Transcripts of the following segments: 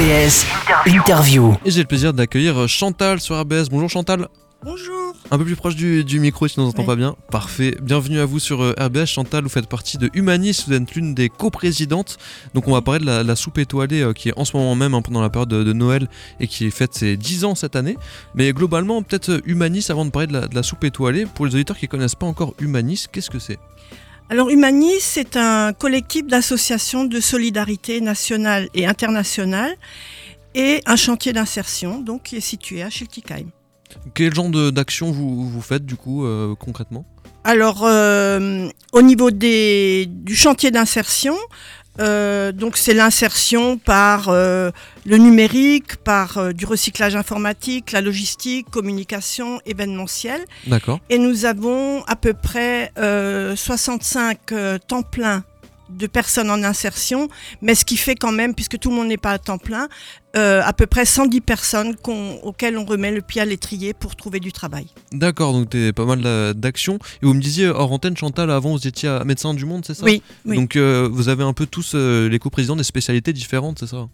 RBS Interview. Et j'ai le plaisir d'accueillir Chantal sur RBS. Bonjour Chantal. Bonjour. Un peu plus proche du, du micro si on n'entend pas bien. Parfait. Bienvenue à vous sur euh, RBS. Chantal, vous faites partie de Humanis, vous êtes l'une des coprésidentes. Donc on va parler de la, la soupe étoilée euh, qui est en ce moment même hein, pendant la période de, de Noël et qui fête ses 10 ans cette année. Mais globalement, peut-être euh, Humanis, avant de parler de la, de la soupe étoilée, pour les auditeurs qui connaissent pas encore Humanis, qu'est-ce que c'est? Alors Humanis, c'est un collectif d'associations de solidarité nationale et internationale et un chantier d'insertion donc qui est situé à Schiltigheim. Quel genre d'action vous, vous faites du coup euh, concrètement? Alors euh, au niveau des, du chantier d'insertion, euh, donc c'est l'insertion par euh, le numérique, par euh, du recyclage informatique, la logistique, communication, événementiel. D'accord. Et nous avons à peu près euh, 65 euh, temps plein de personnes en insertion, mais ce qui fait quand même, puisque tout le monde n'est pas à temps plein, euh, à peu près 110 personnes auxquelles on remet le pied à l'étrier pour trouver du travail. D'accord, donc t'es pas mal d'a- d'actions. Et vous me disiez hors antenne, Chantal, avant vous étiez à Médecins du Monde, c'est ça Oui, oui. Donc euh, vous avez un peu tous euh, les coprésidents des spécialités différentes, c'est ça?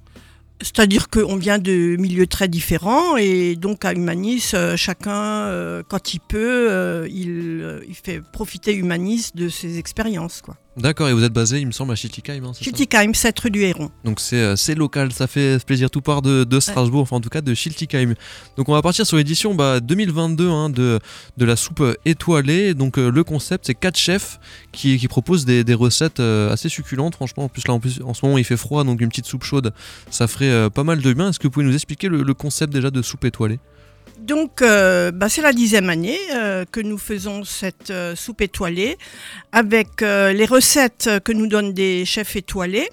C'est-à-dire qu'on vient de milieux très différents et donc à Humanis, euh, chacun, quand il peut, il, il fait profiter Humanis de ses expériences. quoi. D'accord, et vous êtes basé, il me semble, à Schiltigheim, hein, c'est ça Schiltigheim, 7 rue du Héron. Donc c'est euh, c'est local, ça fait plaisir tout part de, de Strasbourg, enfin en tout cas de Schiltigheim. Donc on va partir sur l'édition bah, 2022 hein, de, de la soupe euh, étoilée. Donc euh, le concept c'est quatre chefs qui, qui proposent des, des recettes euh, assez succulentes franchement. En plus là en, plus, en ce moment il fait froid donc une petite soupe chaude ça ferait euh, pas mal de bien. Est-ce que vous pouvez nous expliquer le, le concept déjà de soupe étoilée? Donc, euh, bah, c'est la dixième année euh, que nous faisons cette euh, soupe étoilée avec les recettes que nous donnent des chefs étoilés.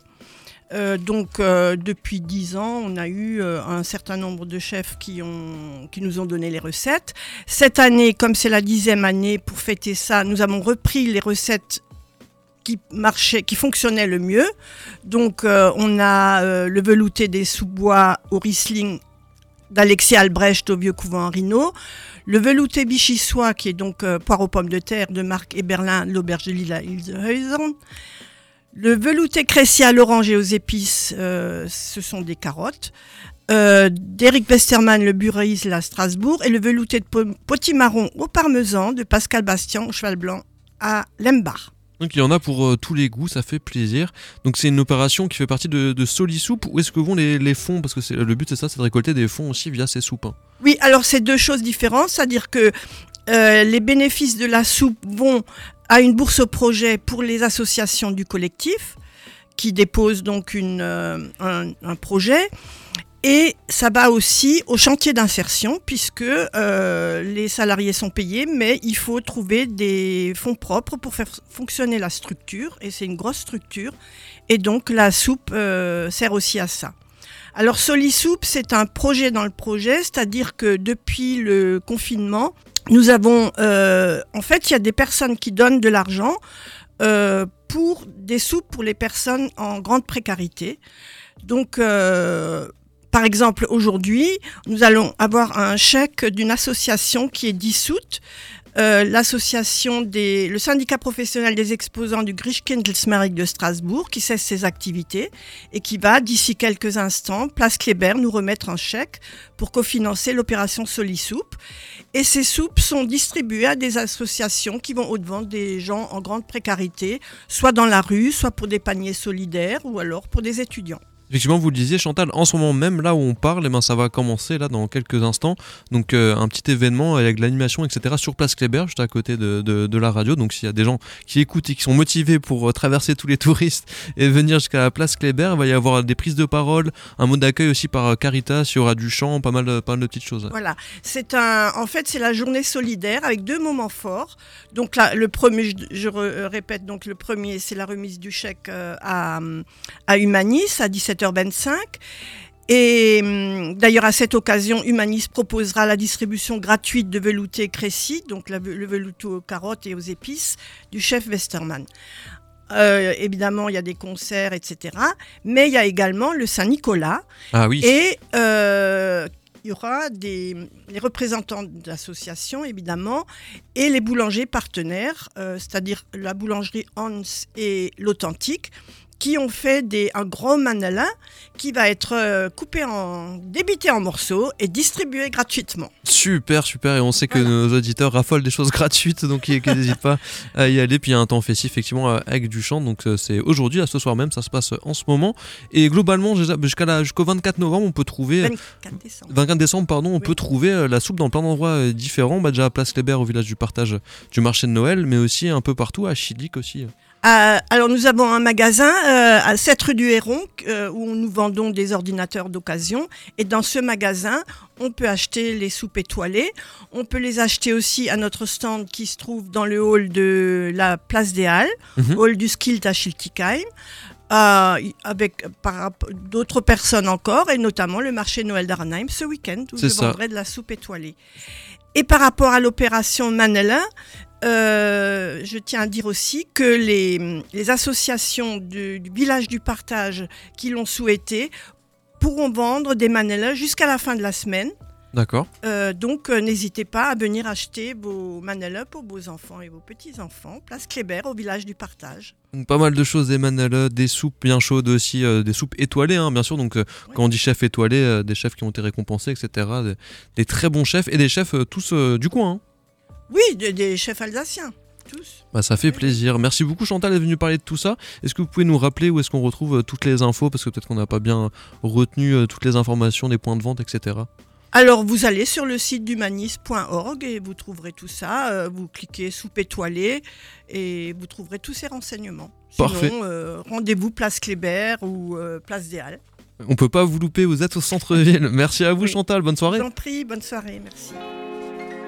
Donc, depuis dix ans, on a eu un certain nombre de chefs qui, nous ont donné les recettes. Cette année, comme c'est la dixième année, pour fêter ça, nous avons repris les recettes qui marchaient, qui fonctionnaient le mieux. Donc, on a le velouté des sous-bois au Riesling d'Alexis Albrecht au Vieux Couvent Rino, le velouté bichissois qui est donc euh, poire aux pommes de terre de Marc Eberlin, l'auberge de Lila Hilshausen, le velouté crécy à l'orange et aux épices, euh, ce sont des carottes, euh, d'Éric Westermann, le Bureis à Strasbourg, et le velouté de po- potimarron au parmesan de Pascal Bastien au cheval blanc à Lembach. Donc il y en a pour euh, tous les goûts, ça fait plaisir. Donc c'est une opération qui fait partie de, de Solisoup. Où est-ce que vont les, fonds? Parce que le but c'est ça, c'est de récolter des fonds aussi via ces soupes. hein. Oui, alors c'est deux choses différentes, c'est-à-dire que euh, les bénéfices de la soupe vont à une bourse au projet pour les associations du collectif qui déposent donc une, euh, un projet. Et ça va aussi au chantier d'insertion puisque euh, les salariés sont payés, mais il faut trouver des fonds propres pour faire fonctionner la structure. Et c'est une grosse structure. Et donc la soupe euh, sert aussi à ça. Alors Solisoup, c'est un projet dans le projet, c'est-à-dire que depuis le confinement, nous avons, euh, en fait, il y a des personnes qui donnent de l'argent euh, pour des soupes pour les personnes en grande précarité. Donc, euh, par exemple, aujourd'hui, nous allons avoir un chèque d'une association qui est dissoute. Euh, l'association des, le syndicat professionnel des exposants du Grischkindlesmarkt de Strasbourg qui cesse ses activités et qui va, d'ici quelques instants, place Kléber, nous remettre un chèque pour cofinancer l'opération Solisoup. Et ces soupes sont distribuées à des associations qui vont au-devant des gens en grande précarité, soit dans la rue, soit pour des paniers solidaires ou alors pour des étudiants. Effectivement, vous le disiez, Chantal, en ce moment même, là où on parle, eh ben, ça va commencer là dans quelques instants. Donc, euh, un petit événement avec de l'animation, etc., sur Place Kléber, juste à côté de, la radio. Donc, s'il y a des gens qui écoutent et qui sont motivés pour euh, traverser tous les touristes et venir jusqu'à la Place Kléber, il va y avoir des prises de parole, un mot d'accueil aussi par euh, Caritas, il y aura du chant, pas mal, de- petites choses. Voilà, c'est un, en fait, c'est la journée solidaire avec deux moments forts. Donc le premier, je, répète, donc le premier, c'est la remise du chèque à, Humanis à 17h25. Et hum, d'ailleurs, à cette occasion, Humanis proposera la distribution gratuite de velouté Crécy, donc la- le velouté aux carottes et aux épices, du chef Westermann. Euh, évidemment, il y a des concerts, etc. Mais il y a également le Saint-Nicolas, Ah oui. et euh, il y aura des, les représentants d'associations, évidemment, et les boulangers partenaires, euh, c'est-à-dire la boulangerie Hans et l'Authentique, qui ont fait des, un gros manelin qui va être euh, coupé en débité en morceaux et distribué gratuitement. Super, super. Et on sait que Voilà. nos auditeurs raffolent des choses gratuites, donc ils n'hésitent pas à y aller. Puis il y a un temps festif, effectivement, euh, avec du chant. Donc euh, c'est aujourd'hui, là, ce soir même, ça se passe en ce moment. Et globalement, jusqu'à jusqu'au 24 novembre, on peut trouver. 24 décembre. 24 décembre, pardon, on Oui. peut trouver euh, la soupe dans plein d'endroits euh, différents. Bah, déjà à Place Kléber, au village du partage du marché de Noël, mais aussi un peu partout, à Chilic aussi. Euh, alors nous avons un magasin euh, à 7 rue du Héron euh, où nous vendons des ordinateurs d'occasion et dans ce magasin on peut acheter les soupes étoilées, on peut les acheter aussi à notre stand qui se trouve dans le hall de la place des Halles, Mhm. hall du Skilt à Schiltigheim. Euh, avec par d'autres personnes encore, et notamment le marché Noël d'Arnheim ce week-end où je ça. vendrai de la soupe étoilée. Et par rapport à l'opération Manelin, euh, je tiens à dire aussi que les, les associations du, du village du partage qui l'ont souhaité pourront vendre des manelins jusqu'à la fin de la semaine. D'accord. Euh, donc euh, n'hésitez pas à venir acheter vos manelins pour vos enfants et vos petits-enfants. Place Kléber au village du partage. Donc, pas mal de choses, des manala, des soupes bien chaudes aussi, euh, des soupes étoilées, hein, bien sûr. Donc, quand on dit chef étoilé, des chefs qui ont été récompensés, etc. Des, des très bons chefs et des chefs tous du coin. hein. Oui, de- des chefs alsaciens, tous. Bah, ça fait plaisir. Merci beaucoup, Chantal, d'être venue parler de tout ça. Est-ce que vous pouvez nous rappeler où est-ce qu'on retrouve toutes les infos? Parce que peut-être qu'on n'a pas bien retenu toutes les informations des points de vente, etc. Alors vous allez sur le site d'humanis.org et vous trouverez tout ça. Euh, vous cliquez soupe étoilée et vous trouverez tous ces renseignements. Parfait. Euh, rendez-vous place Kléber ou euh, place des Halles. On peut pas vous louper, vous êtes au centre-ville. Merci à vous, Oui. Chantal. Bonne Je soirée. vous en prie, bonne soirée, merci.